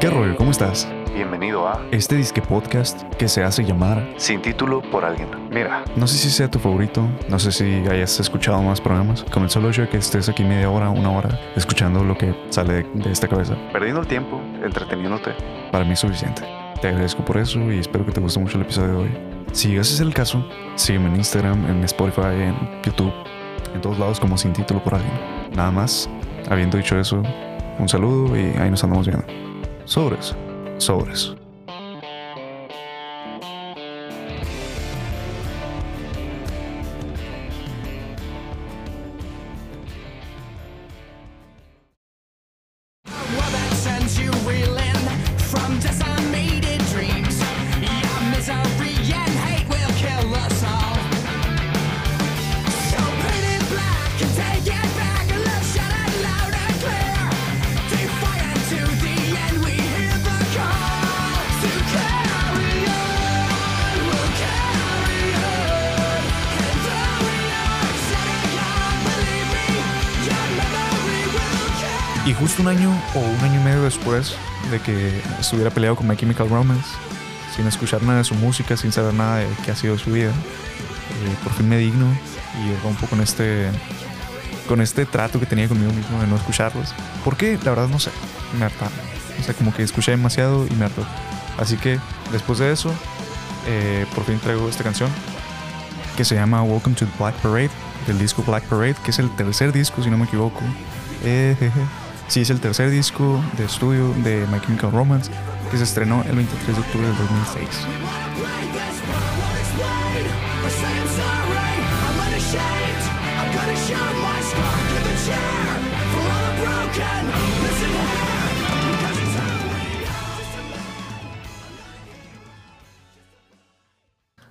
¿Qué rollo? ¿Cómo estás? Bienvenido a Este disque podcast que se hace llamar. Sin título por alguien. Mira, No sé si sea tu favorito, no sé si hayas escuchado más programas, con el solo hecho de que estés aquí media hora, una hora, escuchando lo que sale de, esta cabeza. perdiendo el tiempo, entreteniéndote. Para mí es suficiente. Te agradezco por eso y espero que te guste mucho el episodio de hoy. Si ese es el caso, sígueme en Instagram, en Spotify, en YouTube, en todos lados como sin título por alguien. Nada más, habiendo dicho eso, un saludo y ahí nos andamos viendo. Sobres, sobres. Y justo un año o un año y medio después de que estuviera peleado con My Chemical Romance, sin escuchar nada de su música, sin saber nada de qué ha sido su vida, eh, por fin me digno y rompo con este, con este trato que tenía conmigo mismo de no escucharlos. ¿Por qué? La verdad no sé. Me hartaron. O sea, como que escuché demasiado y me hartó. Así que después de eso, eh, por fin traigo esta canción que se llama Welcome to the Black Parade, del disco Black Parade, que es el tercer disco, si no me equivoco. Eh. Sí, es el tercer disco de estudio de My Chemical Romance, que se estrenó el 23 de octubre del 2006. Break this world won't explain or say I'm sorry. I'm unashamed. I'm gonna show my scar to the chair for all the broken. Listen here, because it's who we are.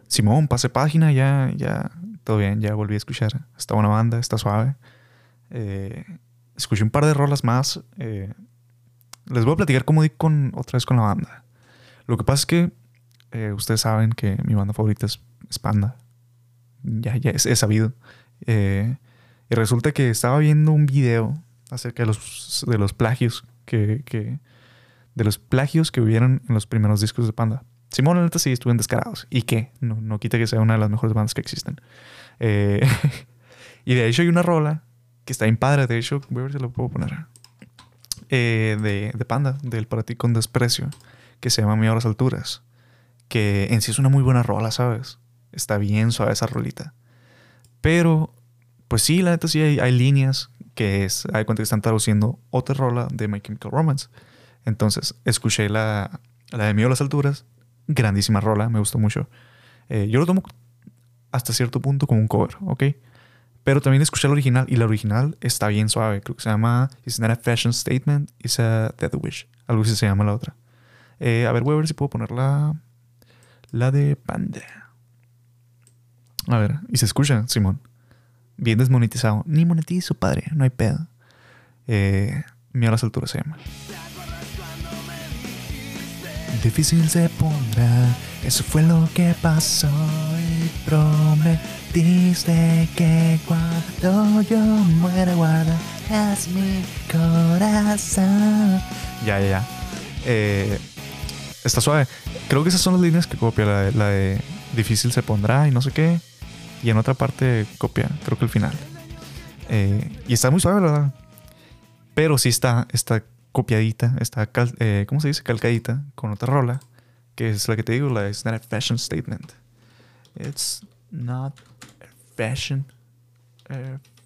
Simón, pase página, ya, ya, todo bien, ya volví a escuchar. Está buena banda, está suave. Eh, escuché un par de rolas más. eh, les voy a platicar cómo di con, otra vez con la banda. Lo que pasa es que eh, ustedes saben que mi banda favorita es, Panda. Ya, ya es sabido. Eh, y resulta que estaba viendo un video acerca de los, de los plagios que, que- de los plagios que hubieron en los primeros discos de Panda. Simón, la neta sí estuvieron descarados. ¿Y qué? No, no quita que sea una de las mejores bandas que existen. Eh, y de hecho hay una rola que está bien padre. De hecho, voy a ver si la puedo poner. Eh, de, de Panda, del Para ti con desprecio, que se llama Mi las alturas. Que en sí es una muy buena rola, ¿sabes? Está bien suave esa rolita. Pero, pues sí, la neta sí hay, hay líneas que es, hay cuenta que están traduciendo otra rola de My Chemical Romance. Entonces, escuché la, la de Mío a las alturas. Grandísima rola, me gustó mucho. Eh, yo lo tomo hasta cierto punto como un cover, ¿ok? Pero también escuché la original y la original está bien suave. Creo que se llama It's not a fashion statement, it's a death wish. Algo así se llama la otra. Eh, a ver, voy a ver si puedo poner la, la de Panda. A ver, y se escucha, Simón. Bien desmonetizado. Ni monetizo, padre, no hay pedo. Eh, Mío a las alturas se llama. Difícil se pondrá, eso fue lo que pasó y prometiste que cuando yo muera guardarás mi corazón. Ya, ya, ya. Eh, está suave. Creo que esas son las líneas que copia, la de, difícil se pondrá y no sé qué. Y en otra parte copia, creo que el final. Eh, y está muy suave, verdad. Pero sí está, está copiadita, está, cal- eh, ¿cómo se dice? Calcadita con otra rola, que es la que te digo, la It's not a fashion statement. It's not a fashion.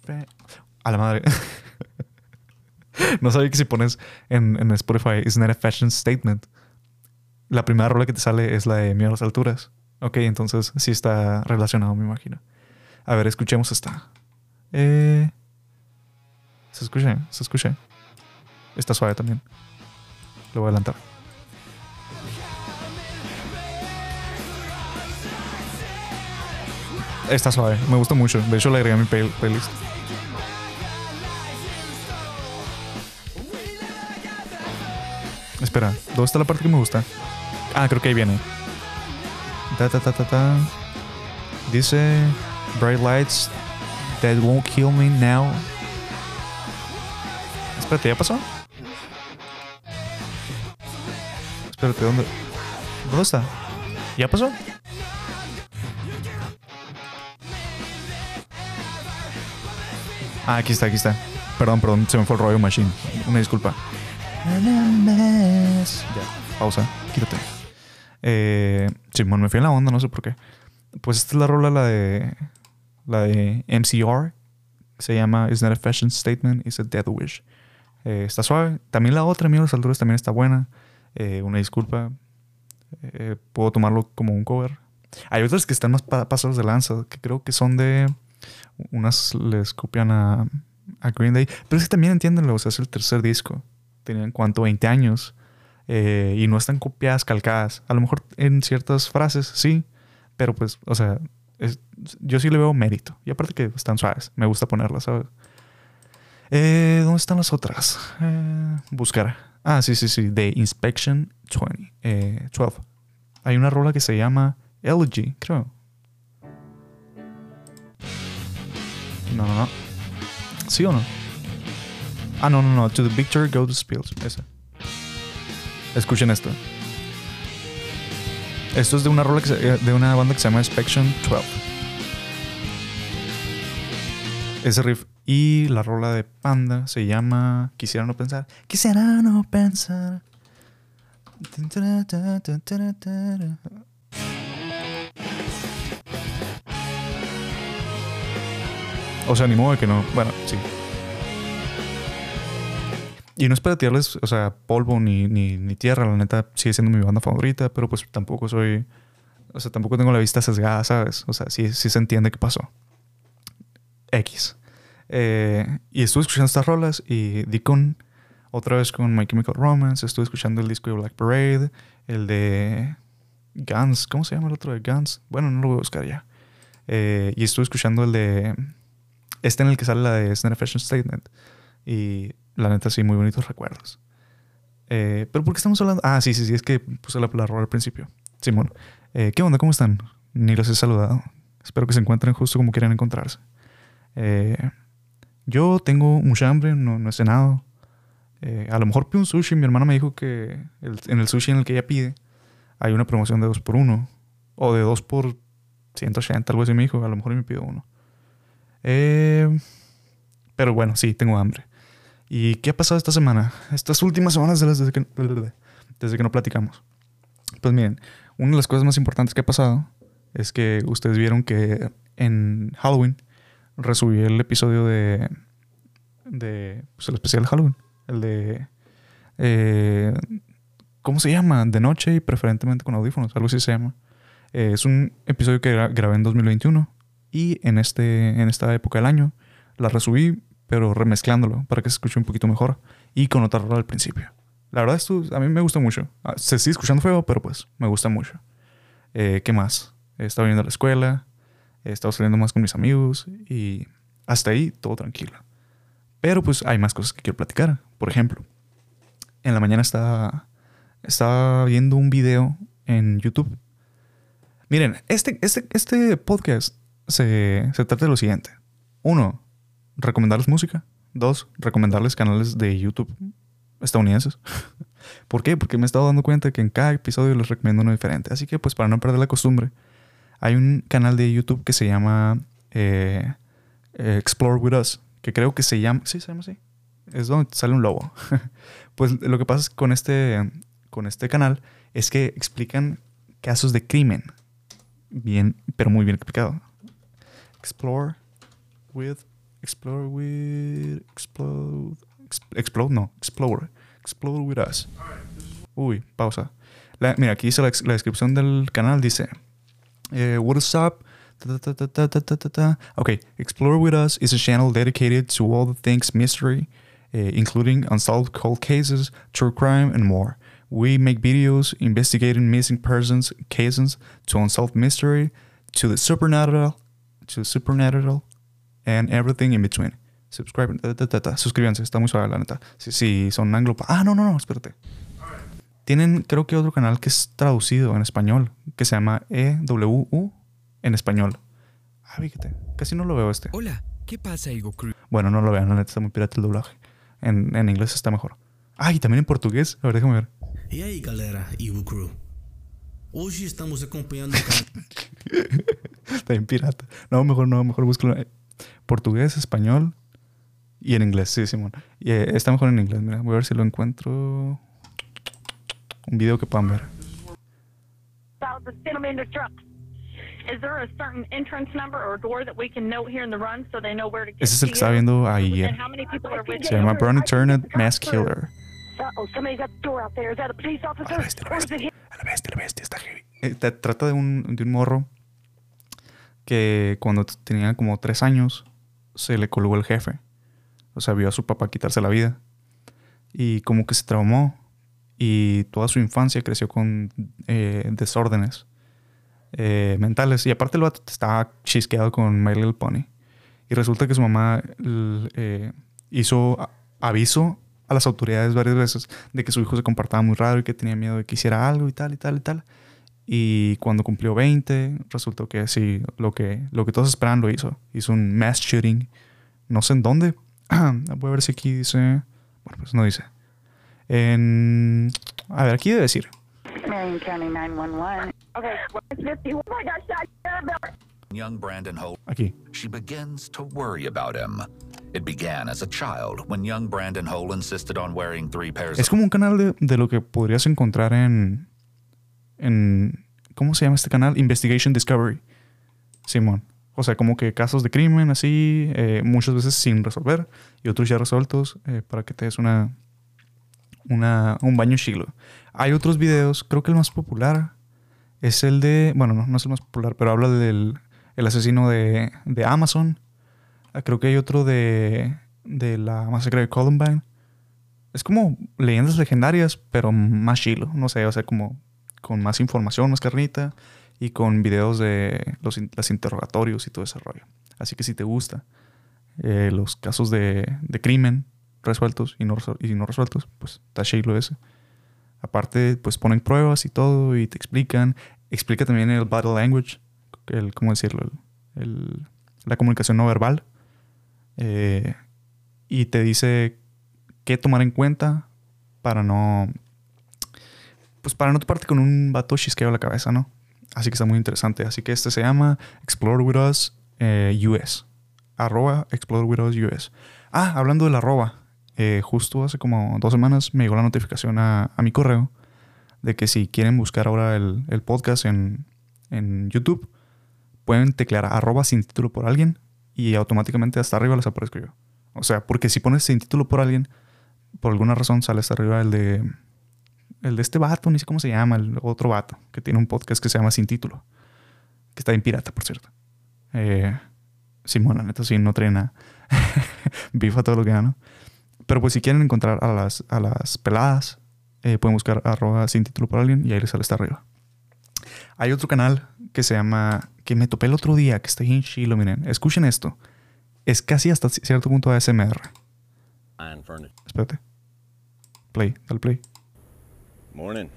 fa- a la madre. no sabía que si pones en, en Spotify It's not a fashion statement, la primera rola que te sale es la de Miedo a las alturas. Ok, entonces sí está relacionado, me imagino. A ver, escuchemos esta. Eh, se escucha, se escucha. Está suave también. Lo voy a adelantar. Está suave, me gusta mucho. De hecho, le agregué a mi play- playlist. Espera, ¿dónde está la parte que me gusta? Ah, creo que ahí viene. Ta, ta, ta, ta, ta. Dice Bright Lights That Won't Kill Me Now. Espérate, ¿ya pasó? Espérate, ¿dónde? ¿Dónde está? ¿Ya pasó? Ah, aquí está, aquí está. Perdón, perdón, se me fue el rollo machine. Una disculpa. Ya, pausa, quítate. Eh, Simón, me fui en la onda, no sé por qué. Pues esta es la rola, la de. La de MCR. Se llama It's not a fashion statement, it's a death wish. Eh, está suave. También la otra, Miedo a las alturas, también está buena. Eh, una disculpa. Eh, puedo tomarlo como un cover. Hay otras que están más pa- de lanza, que creo que son de. Unas les copian a, Green Day. Pero es que también entiéndanlo, o sea, es el tercer disco. Tenían cuánto, 20 años. eh, y no están copiadas, calcadas. A lo mejor en ciertas frases, sí. Pero pues, o sea, yo sí le veo mérito. Y aparte que están suaves. Me gusta ponerlas, ¿sabes? Eh, ¿Dónde están las otras? Buscar. Ah, sí, sí, sí. De Inspection 20, eh, 12. Hay una rola que se llama Elegy, creo. No, no, no. ¿Sí o no? Ah, no, no, no. To the picture, go to spills. Esa. Escuchen esto. Esto es de una rola que se- eh, de una banda que se llama Inspection 12. Ese riff. Y la rola de Panda se llama Quisiera no pensar. Quisiera no pensar. O sea, ni modo que no. Bueno, sí. Y no es para tirarles, o sea, polvo ni, ni, ni tierra. La neta sigue siendo mi banda favorita, pero pues tampoco soy. O sea, tampoco tengo la vista sesgada, ¿sabes? O sea, sí, sí se entiende qué pasó. X. Eh, y estuve escuchando estas rolas y di con. Otra vez con My Chemical Romance. Estuve escuchando el disco de Black Parade. El de. Guns. ¿Cómo se llama el otro de Guns? Bueno, no lo voy a buscar ya. Eh, y estuve escuchando el de. Este en el que sale la de Snare Fashion Statement. Y la neta, sí, muy bonitos recuerdos. Eh, pero ¿por qué estamos hablando? Ah, sí, sí, sí, es que puse la, la rola al principio. Simón, eh, ¿qué onda? ¿Cómo están? Ni los he saludado. Espero que se encuentren justo como quieran encontrarse. Eh, yo tengo mucha hambre, no, no he cenado. Eh, a lo mejor pido un sushi. Mi hermana me dijo que en el sushi en el que ella pide hay una promoción de 2 por 1 o de 2 por 180, algo así me dijo. A lo mejor me pido uno. Eh, pero bueno, sí, tengo hambre. ¿Y qué ha pasado esta semana? Estas últimas semanas desde que, desde que no platicamos. Pues miren, una de las cosas más importantes que ha pasado es que ustedes vieron que en Halloween resubí el episodio de. de. Pues el especial de Halloween. El de. eh, ¿Cómo se llama? De noche y preferentemente con audífonos. Algo así se llama. Eh, es un episodio que gra- grabé en 2021. Y en, este, en esta época del año la resubí, pero remezclándolo para que se escuche un poquito mejor. Y con otra rola al principio. La verdad, esto a mí me gusta mucho. Ah, Se sigue escuchando feo, pero pues me gusta mucho. Eh, ¿Qué más? He estado yendo a la escuela. He estado saliendo más con mis amigos. Y hasta ahí todo tranquilo. Pero pues hay más cosas que quiero platicar. Por ejemplo, en la mañana estaba, estaba viendo un video en YouTube. Miren, este, este, este podcast se, se trata de lo siguiente. Uno, recomendarles música. Dos, recomendarles canales de YouTube estadounidenses. ¿Por qué? Porque me he estado dando cuenta que en cada episodio les recomiendo uno diferente. Así que pues para no perder la costumbre, hay un canal de YouTube que se llama eh, eh, Explore With Us, que creo que se llama... Sí, se llama así. Es donde sale un lobo. pues lo que pasa es con este, con este canal es que explican casos de crimen. Bien, pero muy bien explicado. Explore with... Explore with... Explode... Exp- Explode, no. Explore. Explore with us. Uy, pausa. La- mira, aquí dice la descripción del canal. Dice... eh, what is up? Ta, ta, ta. Okay, Explore With Us is a channel dedicated to all the things mystery, eh, including unsolved cold cases, true crime, and more. We make videos investigating missing persons cases to unsolved mystery, to the supernatural, to the supernatural, and everything in between. Subscribe, suscríbanse, está muy suave la neta. Si, si son anglo... Ah, no, no, no, espérate. Tienen, creo que otro canal que es traducido en español, que se llama EWU en español. Ah, fíjate, casi no lo veo este. Hola, ¿qué pasa, Ego Crew? Bueno, no lo vean, la neta está muy pirata el doblaje. En, en inglés está mejor. Ah, y también en portugués. A ver, déjame ver. E aí, galera, Evil Crew? Hoje estamos acompanhando Está bien pirata. No, mejor no, mejor búscalo. Portugués, español y en inglés, sí, Simón. Y eh, está mejor en inglés, mira. Voy a ver si lo encuentro. Un video que puedan ver. Ese es el que estaba viendo ayer. with Se llama Bernie Turned Mass Killer. A la bestia, a la bestia. A la bestia, a la bestia, está heavy. Eh, te- trata de un, de un morro que cuando tenía como tres años se le colgó el jefe. O sea, vio a su papá quitarse la vida. Y como que se traumó. Y toda su infancia creció con eh, desórdenes eh, mentales. Y aparte el vato estaba chisqueado con My Little Pony. Y resulta que su mamá eh, hizo aviso a las autoridades varias veces de que su hijo se comportaba muy raro y que tenía miedo de que hiciera algo y tal y tal y tal. Y cuando cumplió 20, resultó que sí, lo que, lo que todos esperaban lo hizo. Hizo un mass shooting. No sé en dónde. Voy a ver si aquí dice. Bueno, pues no dice. En. A ver, aquí debe decir. Marion County 911. Okay, well, it's 50. Oh my gosh, I got about young Brandon Holt, Aquí. she begins to worry about him. It began as a child when young Brandon Hole insisted on wearing three pairs Es of como un canal de, de lo que podrías encontrar en. En. ¿Cómo se llama este canal? Investigation Discovery. Simón. O sea, como que casos de crimen así, eh, muchas veces sin resolver y otros ya resueltos eh, para que te des una, un baño chilo. Hay otros videos, creo que el más popular es el de, bueno, no, no es el más popular, pero habla del el asesino de, de Amazon. Ah, Creo que hay otro de, de la masacre de Columbine. Es como leyendas legendarias, pero más chilo, no sé, o sea, como con más información, más carnita y con videos de los, los interrogatorios y todo ese rollo. Así que si te gusta eh, los casos de, de crimen resueltos y no, y no resueltos, pues está chilo ese. Aparte, pues ponen pruebas y todo y te explican. Explica también el body language, el, ¿cómo decirlo? El- el- la comunicación no verbal. Eh, y te dice qué tomar en cuenta para no. Pues para no toparte con un vato chisqueo a la cabeza, ¿no? Así que está muy interesante. Así que este se llama Explore With Us eh, US. Arroba Explore With Us US. Ah, hablando del arroba. Eh, justo hace como dos semanas me llegó la notificación a, a mi correo de que si quieren buscar ahora el, podcast en, en YouTube, pueden teclear arroba sin título por alguien y automáticamente hasta arriba les aparezco yo. O sea, porque si pones sin título por alguien, por alguna razón sale hasta arriba el de el de este vato, ni sé cómo se llama, el otro vato, que tiene un podcast que se llama Sin Título, que está en pirata, por cierto. Eh, Simón, la neta, sí, no trae nada. Bifa todo lo que gano. Pero pues si quieren encontrar a las, a las peladas, eh, pueden buscar arroba sin título por alguien y ahí les sale hasta arriba. Hay otro canal que se llama, que me topé el otro día, que está bien chilo, miren. Escuchen esto. Es casi hasta cierto punto ASMR. Furniture. Espérate. Play, dale play. Morning.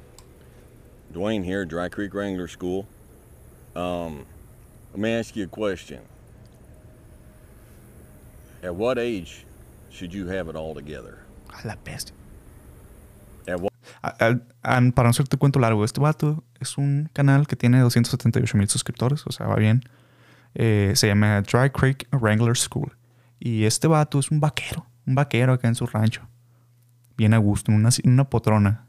Dwayne here, Dry Creek Wrangler School. Um, let me ask you a question. At what age should you have it all together? A la what A- al- an- para no hacerte cuento largo, este vato es un canal que tiene 278 mil suscriptores, o sea, va bien. Eh, se llama Dry Creek Wrangler School. Y este vato es un vaquero, un vaquero acá en su rancho. Bien a gusto, en una, una potrona.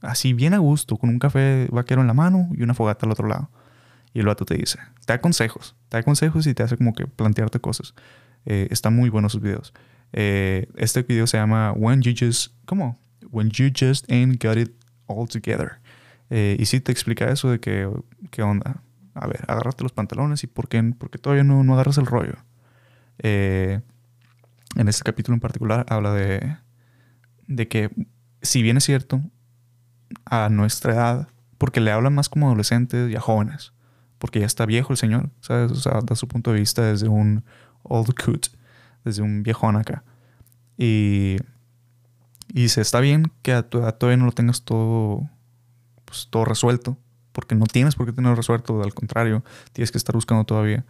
Así, bien a gusto, con un café vaquero en la mano y una fogata al otro lado. Y el vato te dice, te da consejos, te da consejos y te hace como que plantearte cosas. Eh, están muy buenos sus videos. Eh, este video se llama When You Just, ¿cómo? When You Just Ain't Got It All Together. Eh, y sí te explica eso de que, ¿qué onda? A ver, agárrate los pantalones y por qué, por qué todavía no, no agarras el rollo. Eh, en este capítulo en particular habla de, de que, si bien es cierto, a nuestra edad, porque le habla más como adolescentes y a jóvenes, porque ya está viejo el señor, ¿sabes? O sea, da su punto de vista desde un old coot, desde un viejón acá. Y, y dice, está bien que a tu edad todavía no lo tengas todo, pues, todo resuelto, porque no tienes por qué tenerlo resuelto, al contrario, tienes que estar buscando todavía.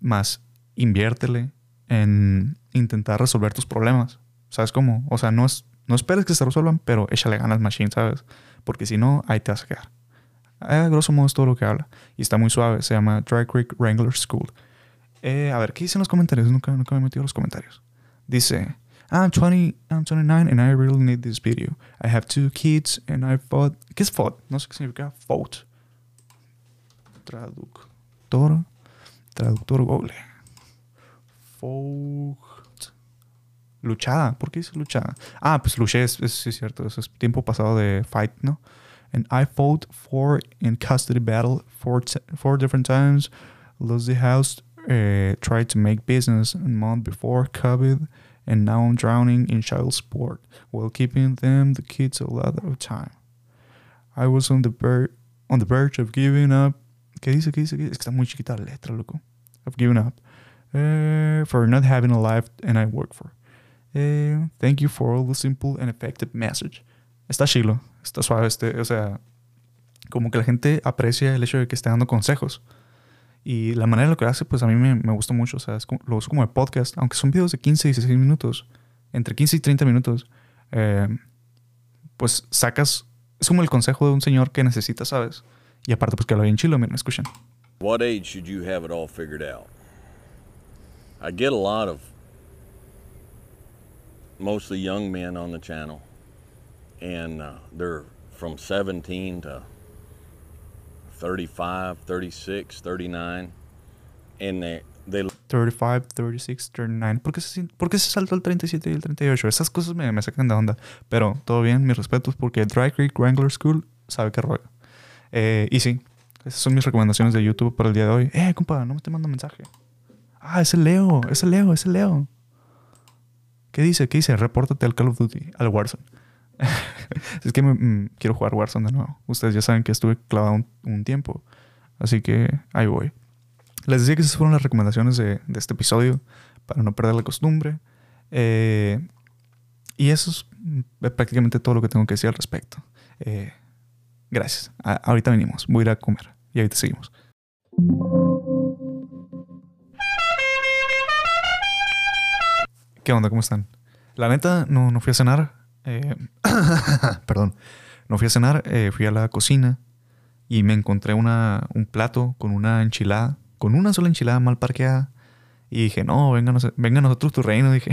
Más, inviértele en intentar resolver tus problemas. ¿Sabes cómo? O sea, no es, No esperes que se resuelvan, pero échale ganas, Machine, ¿sabes? Porque si no, ahí te vas a quedar. A grosso modo es todo lo que habla. Y está muy suave. Se llama Dry Creek Wrangler School. Eh, a ver, ¿qué dicen los comentarios? Nunca, nunca me he metido los comentarios. Dice, I'm 20, I'm 29 and I really need this video. I have two kids and I fought... ¿Qué es fought? No sé qué significa fought. Traductor. Traductor Google. Fought. Luchada. ¿Por qué dice luchada? Ah, pues luché, es, es, sí, es cierto. Eso es tiempo pasado de fight, ¿no? And I fought four in custody battle four, four different times. Lost the house. Uh, tried to make business a month before COVID. And now I'm drowning in child support while keeping them, the kids, a lot of time. I was on the, ver- on the verge of giving up. ¿Qué dice? ¿Qué dice? ¿Qué? Es que está muy chiquita la letra, loco. I've given up. Uh, for not having a life and I work for. Uh, thank you for all the simple and effective message. Está chilo, está suave, este, o sea, como que la gente aprecia el hecho de que esté dando consejos. Y la manera en la que lo hace, pues a mí me, me gusta mucho, o sea, es como- lo uso como de podcast, aunque son videos de 15 y 16 minutos, entre 15 y 30 minutos, eh, pues sacas, es como el consejo de un señor que necesita, ¿sabes? Y aparte, pues que lo bien chilo, miren, escuchen. What age should you have it all figured out? I get a lot of mostly young men on the channel, and uh, they're from 17 to 35, 36, 39, and they they 35, 36, 39. ¿Por qué se, por se saltó el 37 y el 38? Esas cosas me, me sacan de onda. Pero todo bien, mis respetos, porque Dry Creek Wrangler School sabe que rollo. Eh, y sí, esas son mis recomendaciones de YouTube para el día de hoy. Eh, compa, no me te mando mensaje. Ah, es el Leo, es el Leo, es el Leo. ¿Qué dice? ¿Qué dice? Repórtate al Call of Duty, al Warzone. es que me- mm, quiero jugar Warzone de nuevo. Ustedes ya saben que estuve clavado un, tiempo. Así que ahí voy. Les decía que esas fueron las recomendaciones de, de este episodio para no perder la costumbre. Eh, y eso es mm, prácticamente todo lo que tengo que decir al respecto. Eh, gracias. Ahorita venimos. Voy a ir a comer y ahorita seguimos. ¿Qué onda? ¿Cómo están? La neta, no, no fui a cenar. Eh, perdón. No fui a cenar. eh, fui a la cocina y me encontré una, un plato con una enchilada, con una sola enchilada mal parqueada. Y dije, no, venga, venga nosotros tu reino. Dije,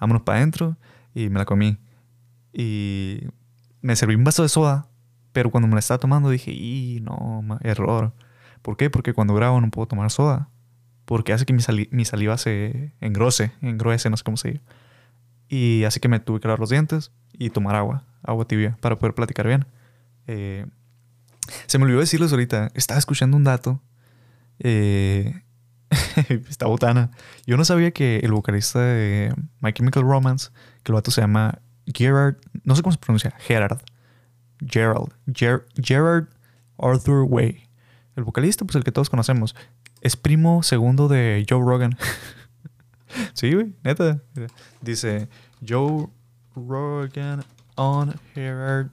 vámonos para adentro. Y me la comí. Y me serví un vaso de soda. Pero cuando me la estaba tomando dije, y no, error. ¿Por qué? Porque cuando grabo no puedo tomar soda. Porque hace que mi, sali- mi saliva se engrose, engruese, no sé cómo se dice. Y así que me tuve que lavar los dientes y tomar agua, agua tibia, para poder platicar bien. Eh, se me olvidó decirles ahorita, estaba escuchando un dato. Eh, esta botana. Yo no sabía que el vocalista de My Chemical Romance, que el vato se llama Gerard, no sé cómo se pronuncia, Gerard. Gerald. Ger- Gerard Arthur Way. El vocalista, pues el que todos conocemos. Es primo segundo de Joe Rogan. sí, güey, neta. Dice Joe Rogan on Gerard.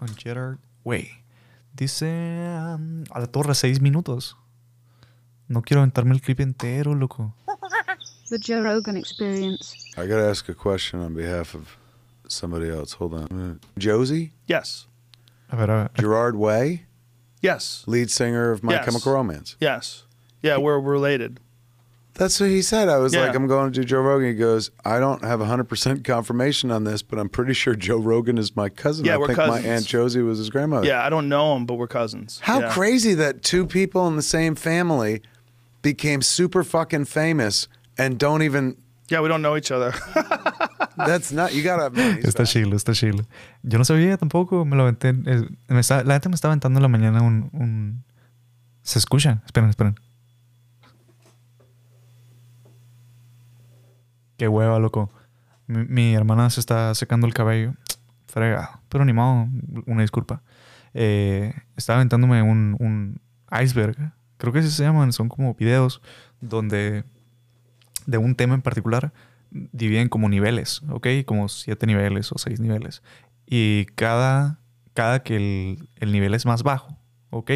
On Gerard Way. Dice um, a la torre seis minutos. No quiero aventarme el clip entero, loco. The Joe Rogan Experience. I gotta ask a question on behalf of somebody else. Hold on. Josie? Yes. A ver, a ver. Gerard Way? Yes. Lead singer of My Yes. Chemical Romance. Yes. Yeah, we're related. That's what he said. I was Yeah. like, I'm going to do Joe Rogan. He goes, I don't have 100% confirmation on this, but I'm pretty sure Joe Rogan is my cousin. Yeah, I we're think cousins. my Aunt Josie was his grandmother. Yeah, I don't know him, but we're cousins. How Yeah. crazy that two people in the same family became super fucking famous and don't even. Yeah, we don't know each other. That's not. You gotta. Man, he's Está chilo, está chilo. Yo no sabía tampoco, me lo aventé. eh, me está- la neta me estaba aventando en la mañana un, un- ¿Se escucha? Esperen, esperen. Qué hueva, loco. Mi, hermana se está secando el cabello. Fregado. Pero ni modo, una disculpa. Eh, estaba aventándome un, un iceberg. Creo que así se llaman. Son como videos donde de un tema en particular dividen como niveles, ¿ok? Como siete niveles o seis niveles. Y cada, cada que el, el nivel es más bajo, ¿ok?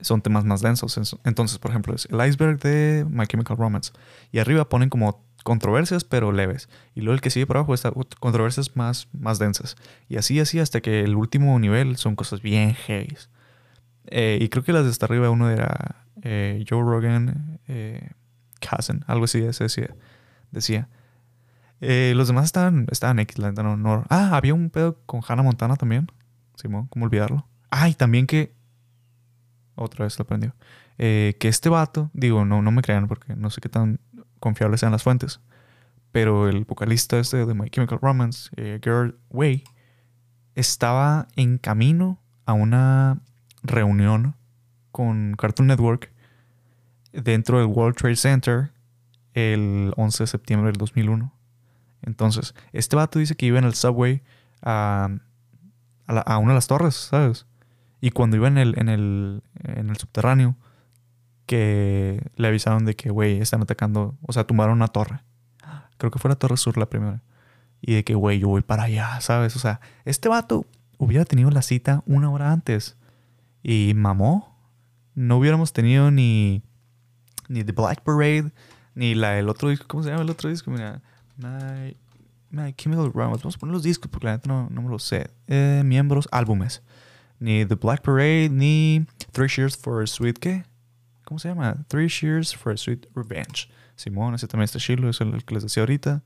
Son temas más densos. Entonces- por ejemplo, es el iceberg de My Chemical Romance. Y arriba ponen como controversias, pero leves. Y luego el que sigue por abajo está controversias más, más densas. Y así, así, hasta que el último nivel son cosas bien heavy. Eh, y creo que las de hasta arriba uno era eh, Joe Rogan, eh, Cousin, algo así ese decía. decía. Eh, los demás estaban, estaban X, no, no- Ah, había un pedo con Hannah Montana también. Simón, ¿cómo olvidarlo? Ah, y también que. Otra vez lo aprendió. Eh, que este vato, digo, no, no me crean porque no sé qué tan confiables sean las fuentes. Pero el vocalista este de My Chemical Romance, eh, Gerard Way, estaba en camino a una reunión con Cartoon Network dentro del World Trade Center el 11 de septiembre del 2001. Entonces, este vato dice que iba en el subway a, a, la- a una de las torres, ¿sabes? Y cuando iba en el, en el, en el subterráneo, que le avisaron de que, güey, están atacando, o sea, tumbaron una torre. Creo que fue la Torre Sur la primera. Y de que, güey, yo voy para allá, ¿sabes? O sea, este vato hubiera tenido la cita una hora antes. Y mamó. No hubiéramos tenido ni, ni The Black Parade, ni la, el otro disco. ¿Cómo se llama el otro disco? Mira, My, My Chemical Romance. Vamos a poner los discos porque la neta no, no me lo sé. Eh, miembros, álbumes. Ni The Black Parade, ni Three Cheers for a Sweet, ¿qué? ¿Cómo se llama? Three Cheers for a Sweet Revenge. Simón, ese también está chilo, es el que les decía ahorita.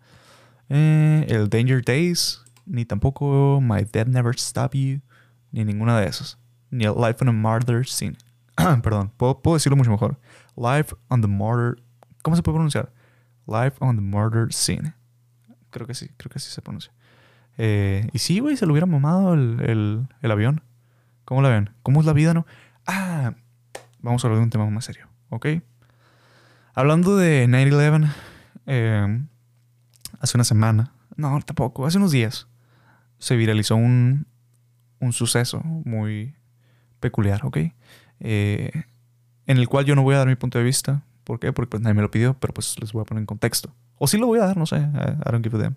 Eh, el Danger Days, ni tampoco My Dead Never Stop You, ni ninguna de esas. Ni el Life on a Murder Scene. Perdón, puedo, puedo decirlo mucho mejor. Life on the Murder. ¿Cómo se puede pronunciar? Life on the Murder Scene. Creo que sí, creo que sí se pronuncia. Eh, y sí, güey, se lo hubiera mamado el, el- el avión. ¿Cómo la ven? ¿Cómo es la vida, no? Ah, vamos a hablar de un tema más serio, ¿ok? Hablando de 9-11, eh, hace una semana, no, tampoco, hace unos días, se viralizó un, un suceso muy peculiar, ¿ok? Eh, en el cual yo no voy a dar mi punto de vista. ¿Por qué? Porque pues nadie me lo pidió, pero pues les voy a poner en contexto. O sí lo voy a dar, no sé, I I don't give a damn.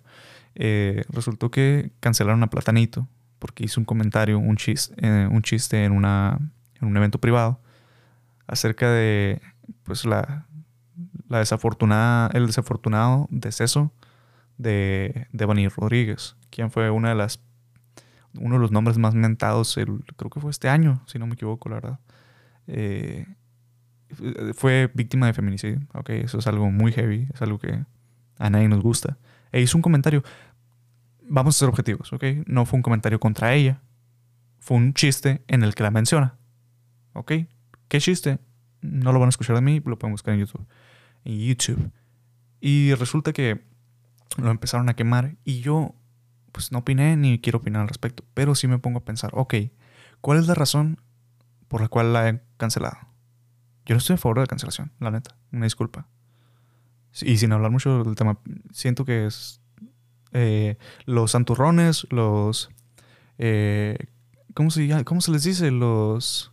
Eh, resultó que cancelaron a Platanito porque hizo un comentario, un chiste, eh, un chiste en, una, en un evento privado acerca de pues la, la desafortunada, el desafortunado deceso de Devani Rodríguez, quien fue una de las uno de los nombres más mentados, el, creo que fue este año, si no me equivoco, la verdad. Eh, fue víctima de feminicidio, ok, eso es algo muy heavy, es algo que a nadie nos gusta. E hizo un comentario, vamos a ser objetivos, ok, no fue un comentario contra ella, fue un chiste en el que la menciona, ok, ¿qué chiste? No lo van a escuchar de mí, lo pueden buscar en YouTube. En YouTube. Y resulta que lo empezaron a quemar y yo pues no opiné ni quiero opinar al respecto, pero sí me pongo a pensar, ok, ¿cuál es la razón por la cual la he cancelado? Yo no estoy a favor de la cancelación, la neta, una disculpa. Y sin hablar mucho del tema, siento que es eh, los santurrones, los... eh, ¿cómo, se, les dice? Los...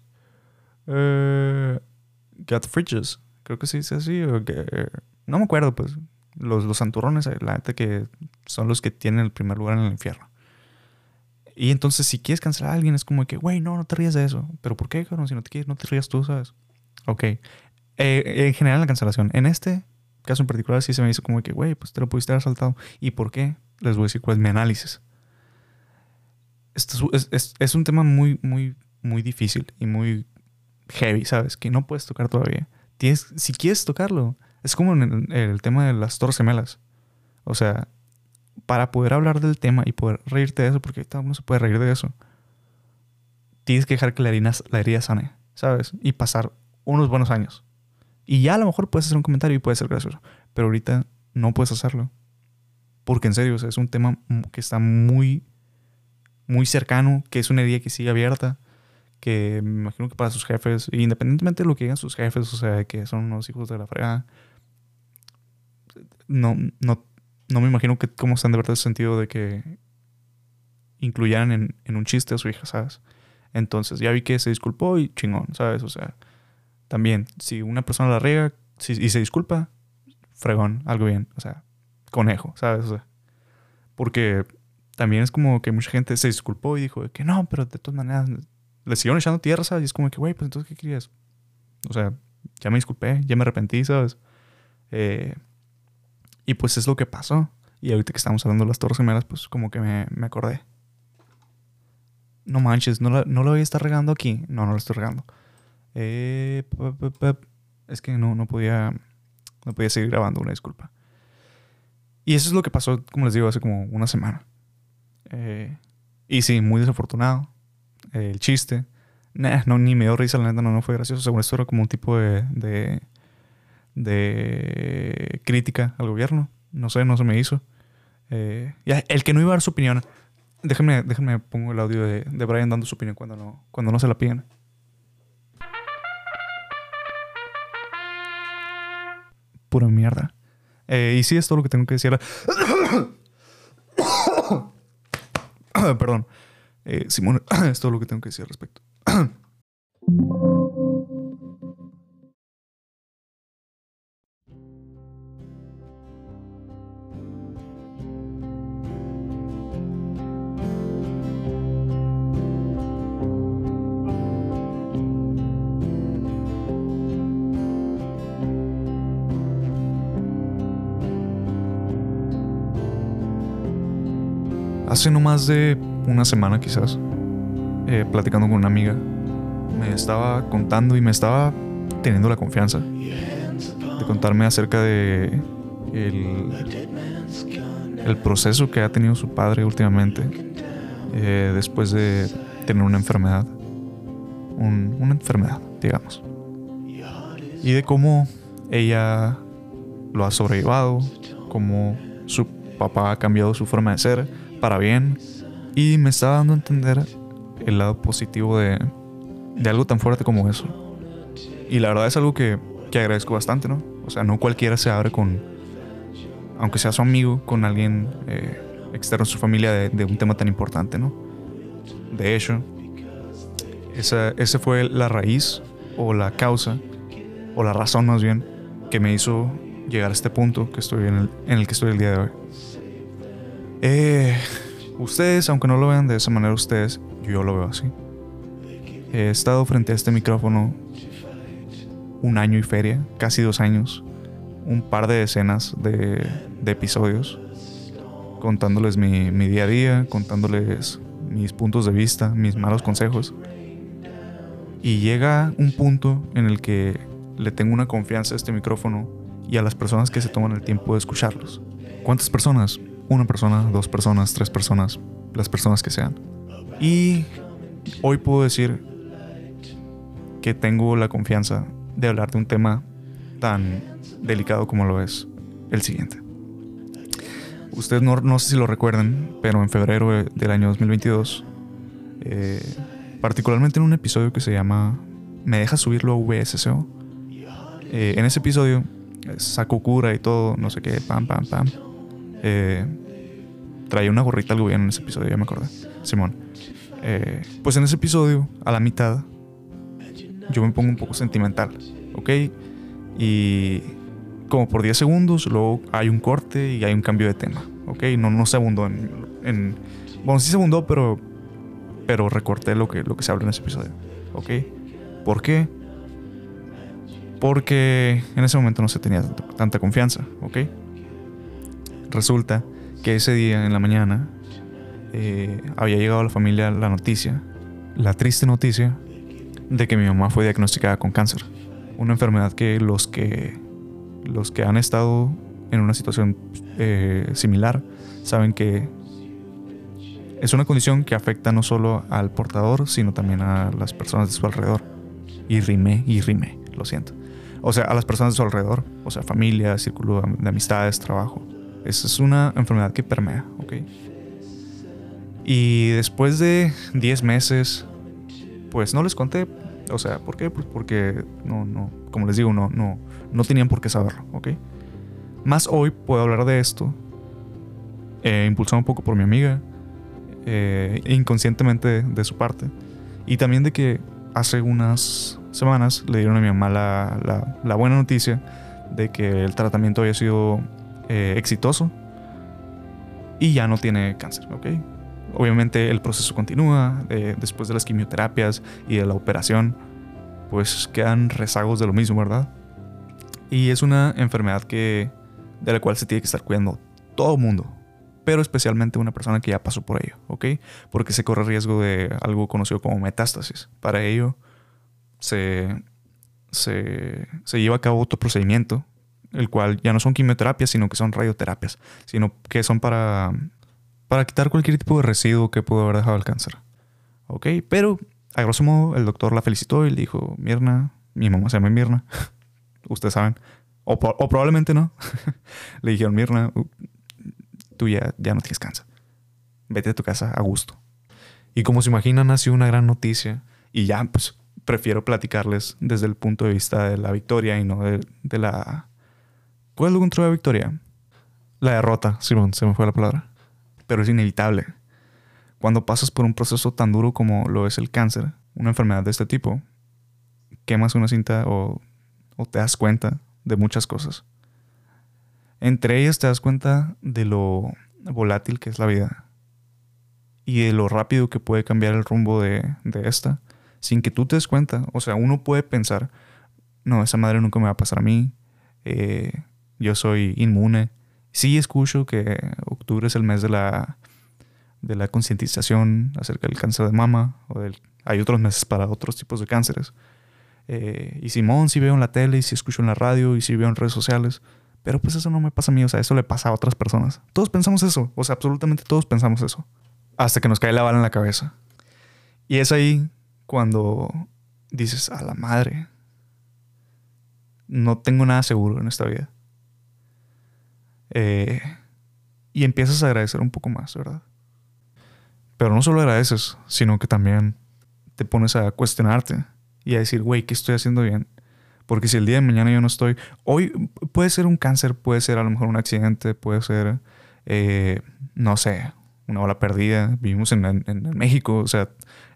Eh, fridges, creo que se dice así. o no me acuerdo, pues. Los, los santurrones, eh, la neta que son los que tienen el primer lugar en el infierno. Y entonces, si quieres cancelar a alguien, es como que, güey, no, no te rías de eso. ¿Pero por qué, cabrón? Si no te quieres, no te rías tú, ¿sabes? Ok. En general, la cancelación. En este caso en particular, sí se me hizo como que, güey, pues te lo pudiste haber saltado. ¿Y por qué? Les voy a decir cuál es mi análisis. Esto es, es- es un tema muy, muy, muy difícil y muy heavy, ¿sabes? Que no puedes tocar todavía. Si quieres tocarlo, es como en el, el tema de las torres gemelas. O sea, para poder hablar del tema y poder reírte de eso, porque ahorita uno se puede reír de eso, tienes que dejar que la herida, la herida sane, ¿sabes? Y pasar unos buenos años. Y ya a lo mejor puedes hacer un comentario y puede ser gracioso, pero ahorita no puedes hacerlo. Porque en serio, o sea, es un tema que está muy, muy cercano, que es una herida que sigue abierta, que me imagino que para sus jefes, independientemente de lo que digan sus jefes, o sea, que son unos hijos de la fregada, no, no, no me imagino que cómo están de verdad el sentido de que incluyeran en, en un chiste a su hija, ¿sabes? Entonces ya vi que se disculpó y chingón, ¿sabes? O sea, también, si una persona la riega si- y se disculpa, fregón, algo bien, o sea, conejo, ¿sabes? O sea, porque también es como que mucha gente se disculpó y dijo que no, pero de todas maneras le siguieron echando tierra, ¿sabes? Y es como que, güey, pues entonces, ¿qué querías? O sea, ya me disculpé, ya me arrepentí, ¿sabes? Eh, y pues es lo que pasó. Y ahorita que estamos hablando de las Torres Gemelas, pues como que me, me acordé. No manches, no la, no la voy a estar regando aquí. No, no la estoy regando. Eh. Es que no, no podía. No podía seguir grabando, una disculpa. Y eso es lo que pasó, como les digo, hace como una semana. Eh, y sí, muy desafortunado. Eh, el chiste. No, ni me dio risa, la neta, no, no fue gracioso. Según esto era como un tipo de, de, crítica al gobierno. No sé, no se me hizo. Eh, el que no iba a dar su opinión. Déjenme, déjenme pongo el audio de, de Brian dando su opinión cuando no, cuando no se la piden. Pura mierda. Eh, y sí, es todo lo que tengo que decir. Perdón. Eh, Simón, es todo lo que tengo que decir al respecto. Hace no más de una semana quizás, eh, platicando con una amiga, me estaba contando y me estaba teniendo la confianza de contarme acerca de el, el proceso que ha tenido su padre últimamente eh, después de tener una enfermedad, Un- una enfermedad, digamos, y de cómo ella lo ha sobrellevado, cómo su papá ha cambiado su forma de ser para bien y me está dando a entender el lado positivo de, de algo tan fuerte como eso. Y la verdad es algo que, que agradezco bastante, ¿no? O sea, no cualquiera se abre con, aunque sea su amigo, con alguien eh, externo a su familia de, de un tema tan importante, ¿no? De hecho, esa, ese fue la raíz o la causa, o la razón más bien, que me hizo llegar a este punto que estoy en el, en el que estoy el día de hoy. Eh, ustedes, aunque no lo vean de esa manera ustedes, yo lo veo así. He estado frente a este micrófono un año y feria, casi dos años, un par de decenas de, episodios, contándoles mi día a día, contándoles mis puntos de vista, mis malos consejos. Y llega un punto en el que le tengo una confianza a este micrófono y a las personas que se toman el tiempo de escucharlos. ¿Cuántas personas? Una persona, dos personas, tres personas, las personas que sean. Y hoy puedo decir que tengo la confianza de hablar de un tema tan delicado como lo es el siguiente. Ustedes no, no sé si lo recuerdan, pero en febrero de- del año 2022, eh, particularmente en un episodio que se llama ¿Me dejas subirlo a VSCO? Eh, en ese episodio eh, saco cura y todo, no sé qué, pam, pam, pam. Eh, traía una gorrita al gobierno en ese episodio, ya me acordé. Simón. Eh, pues en ese episodio, a la mitad, yo me pongo un poco sentimental, ¿ok? Y como por 10 segundos, luego hay un corte y hay un cambio de tema, ¿ok? No, no se abundó en, en- Bueno, sí se abundó, pero, pero recorté lo que, lo que se habla en ese episodio, ¿ok? ¿Por qué? Porque en ese momento no se tenía tanta confianza, ¿ok? Resulta que ese día en la mañana eh, había llegado a la familia la noticia, la triste noticia, de que mi mamá fue diagnosticada con cáncer. Una enfermedad que los que, los que han estado en una situación eh, similar saben que es una condición que afecta no solo al portador, sino también a las personas de su alrededor. Y rimé, y rimé, lo siento. O sea, a las personas de su alrededor, o sea, familia, círculo de amistades, trabajo. Esa es una enfermedad que permea, ¿ok? Y después de 10 meses, pues no les conté. O sea, ¿por qué? Pues porque no, no, como les digo, no, no, no tenían por qué saberlo, ¿ok? Más hoy puedo hablar de esto, eh, impulsado un poco por mi amiga, eh, inconscientemente de, su parte, y también de que hace unas semanas le dieron a mi mamá la, la- la buena noticia de que el tratamiento había sido eh, exitoso y ya no tiene cáncer, ¿ok? Obviamente el proceso continúa, eh, después de las quimioterapias y de la operación, pues quedan rezagos de lo mismo, ¿verdad? Y es una enfermedad que de la cual se tiene que estar cuidando todo mundo, pero especialmente una persona que ya pasó por ello, ¿ok? Porque se corre riesgo de algo conocido como metástasis. Para ello se, se lleva a cabo otro procedimiento, el cual ya no son quimioterapias, sino que son radioterapias, sino que son para, para quitar cualquier tipo de residuo que pudo haber dejado el cáncer, ¿ok? Pero a grosso modo el doctor la felicitó y le dijo, Mirna, mi mamá se llama Mirna, ustedes saben, o, probablemente no, le dijeron, Mirna, tú ya, ya no tienes cáncer. Vete a tu casa a gusto. Y como se imaginan, ha sido una gran noticia. Y ya, pues, prefiero platicarles desde el punto de vista de la victoria y no de, de la... ¿Cuál es lo contrario de victoria? La derrota, Simón, se me fue la palabra. Pero es inevitable. Cuando pasas por un proceso tan duro como lo es el cáncer, una enfermedad de este tipo, quemas una cinta o, o te das cuenta de muchas cosas. Entre ellas te das cuenta de lo volátil que es la vida y de lo rápido que puede cambiar el rumbo de, de esta sin que tú te des cuenta. O sea, uno puede pensar, no, esa madre nunca me va a pasar a mí, eh, yo soy inmune. Sí escucho que octubre es el mes de la, de la concientización acerca del cáncer de mama, o del, hay otros meses para otros tipos de cánceres. Eh, y Simón, sí veo en la tele, y sí escucho en la radio, y sí veo en redes sociales. Pero pues eso no me pasa a mí, o sea, eso le pasa a otras personas. Todos pensamos eso, o sea, absolutamente todos pensamos eso. Hasta que nos cae la bala en la cabeza. Y es ahí cuando dices, a la madre, no tengo nada seguro en esta vida. Eh, y empiezas a agradecer un poco más, ¿verdad? Pero no solo agradeces, sino que también te pones a cuestionarte y a decir, güey, ¿qué estoy haciendo bien? Porque si el día de mañana yo no estoy, hoy puede ser un cáncer, puede ser a lo mejor un accidente, puede ser, eh, no sé, una bala perdida. Vivimos en, México, o sea,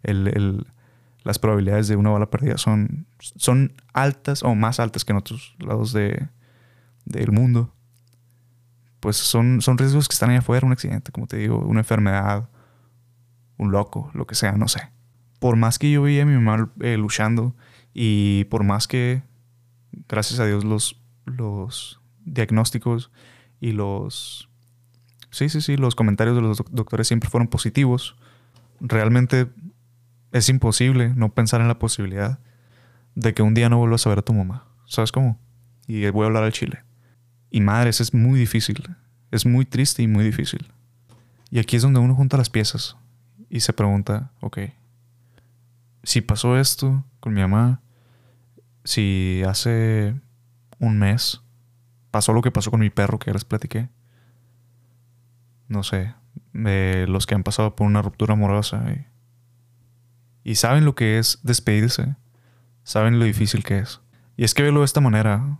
las probabilidades de una bala perdida son, son altas o más altas que en otros lados de, del mundo. Pues son, son riesgos que están allá afuera, un accidente, como te digo, una enfermedad, un loco, lo que sea, no sé. Por más que yo veía a mi mamá eh, luchando y por más que, gracias a Dios, los, los diagnósticos y los... Sí, sí, sí, los comentarios de los doc- doctores siempre fueron positivos. Realmente es imposible no pensar en la posibilidad de que un día no vuelvas a ver a tu mamá. ¿Sabes cómo? Y voy a hablar al chile. Y madres, es muy difícil. Es muy triste y muy difícil. Y aquí es donde uno junta las piezas y se pregunta, ok, si pasó esto con mi mamá, si hace un mes pasó lo que pasó con mi perro que ya les platiqué, no sé, de los que han pasado por una ruptura amorosa y, saben lo que es despedirse, saben lo difícil que es. Y es que verlo de esta manera,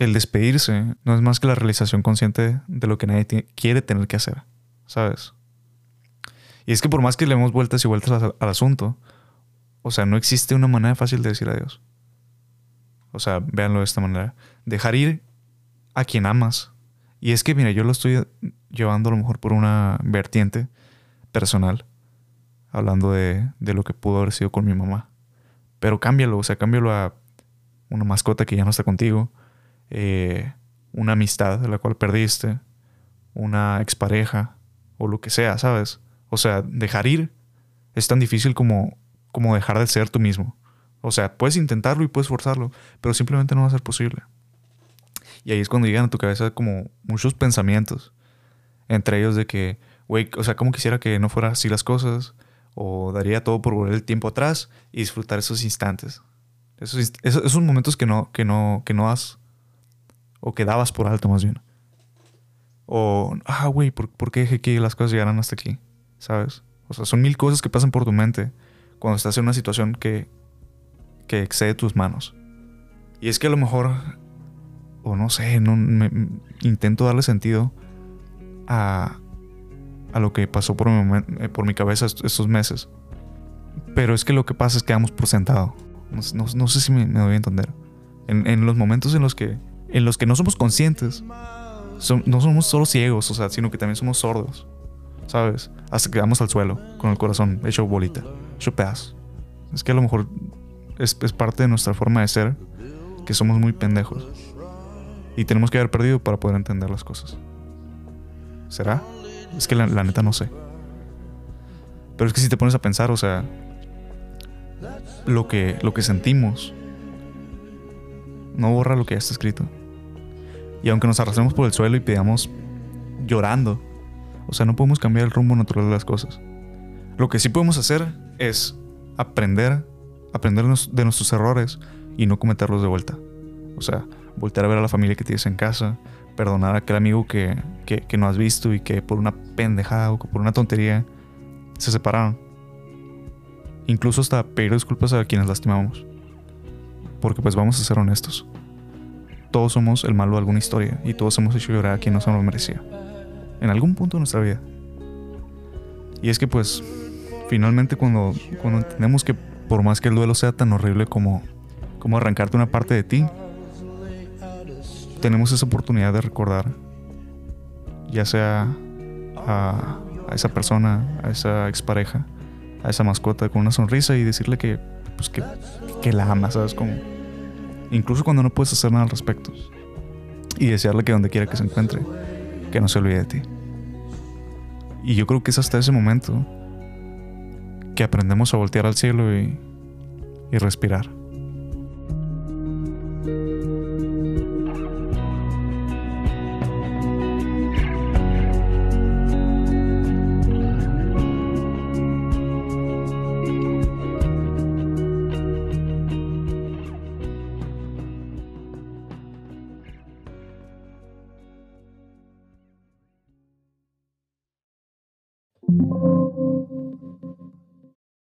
el despedirse no es más que la realización consciente de lo que nadie quiere tener que hacer, ¿sabes? Y es que por más que le demos vueltas y vueltas al, al asunto, o sea, no existe una manera fácil de decir adiós. O sea, véanlo de esta manera. Dejar ir a quien amas. Y es que, mira, yo lo estoy llevando a lo mejor por una vertiente personal, hablando de, de lo que pudo haber sido con mi mamá. Pero cámbialo, o sea, cámbialo a una mascota que ya no está contigo, eh, una amistad de la cual perdiste, una expareja o lo que sea, ¿sabes? O sea, dejar ir es tan difícil como, como dejar de ser tú mismo. O sea, puedes intentarlo y puedes forzarlo, pero simplemente no va a ser posible. Y ahí es cuando llegan a tu cabeza como muchos pensamientos. Entre ellos de que, güey, o sea, como quisiera que no fuera así las cosas, o daría todo por volver el tiempo atrás y disfrutar esos instantes. Esos, inst- esos, esos momentos que no, que no, que no has, o que dabas por alto más bien. O, ah, güey, ¿por, por qué dejé que las cosas llegaran hasta aquí? ¿Sabes? O sea, son mil cosas que pasan por tu mente cuando estás en una situación que, que excede tus manos. Y es que a lo mejor, o no sé, intento darle sentido a, a lo que pasó por mi, eh, por mi cabeza est- estos meses. Pero es que lo que pasa es que damos por sentado. No, no- no sé si me, me doy a entender. En, en los momentos en los que, en los que no somos conscientes, no somos solo ciegos, o sea, sino que también somos sordos. ¿Sabes? Hasta que vamos al suelo, con el corazón hecho bolita, hecho. Es que a lo mejor es, es parte de nuestra forma de ser, que somos muy pendejos. Y tenemos que haber perdido para poder entender las cosas. ¿Será? Es que la, la neta no sé. Pero es que si te pones a pensar, o sea, lo que, lo que sentimos no borra lo que ya está escrito. Y aunque nos arrastremos por el suelo y pidamos llorando, o sea, no podemos cambiar el rumbo natural de las cosas. Lo que sí podemos hacer es aprender, aprender de nuestros errores y no cometerlos de vuelta. O sea, voltear a ver a la familia que tienes en casa, perdonar a aquel amigo que, que, no has visto y que por una pendejada o por una tontería se separaron. Incluso hasta pedir disculpas a quienes lastimamos. Porque pues vamos a ser honestos. Todos somos el malo de alguna historia y todos hemos hecho llorar a quien no se lo merecía. En algún punto de nuestra vida. Y es que pues finalmente cuando, cuando entendemos que por más que el duelo sea tan horrible como, como arrancarte una parte de ti, tenemos esa oportunidad de recordar, ya sea a, a esa persona, a esa expareja, a esa mascota con una sonrisa y decirle que, pues que, que la amas, ¿sabes? Como, incluso cuando no puedes hacer nada al respecto. Y desearle que donde quiera que se encuentre, que no se olvide de ti. Y yo creo que es hasta ese momento que aprendemos a voltear al cielo y, y respirar.